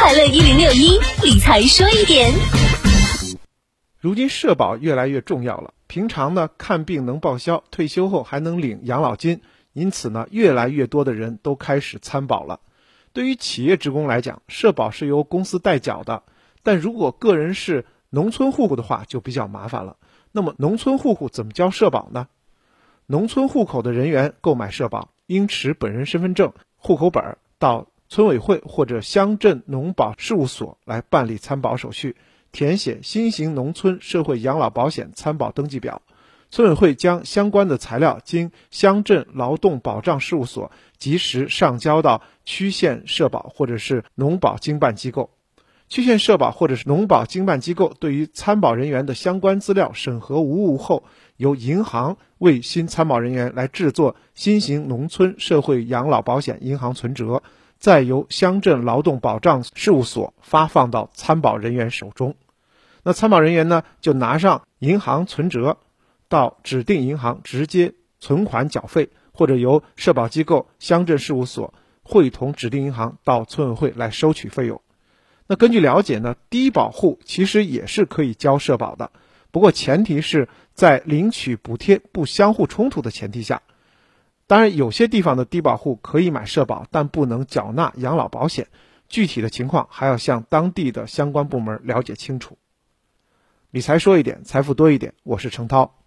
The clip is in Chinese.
快乐一零六一理财说一点。如今社保越来越重要了，平常呢看病能报销，退休后还能领养老金，因此呢越来越多的人都开始参保了。对于企业职工来讲，社保是由公司代缴的，但如果个人是农村户口的话，就比较麻烦了。那么农村户口怎么交社保呢？农村户口的人员购买社保，应持本人身份证、户口本到村委会或者乡镇农保事务所来办理参保手续，填写新型农村社会养老保险参保登记表。村委会将相关的材料经乡镇劳动保障事务所及时上交到区县社保或者是农保经办机构。区县社保或者是农保经办机构对于参保人员的相关资料审核无误后，由银行为新参保人员来制作新型农村社会养老保险银行存折，再由乡镇劳动保障事务所发放到参保人员手中。那参保人员呢，就拿上银行存折，到指定银行直接存款缴费，或者由社保机构、乡镇事务所会同指定银行到村委会来收取费用。那根据了解呢，低保户其实也是可以交社保的，不过前提是在领取补贴不相互冲突的前提下。当然，有些地方的低保户可以买社保，但不能缴纳养老保险。具体的情况还要向当地的相关部门了解清楚。理财说一点，财富多一点。我是程涛。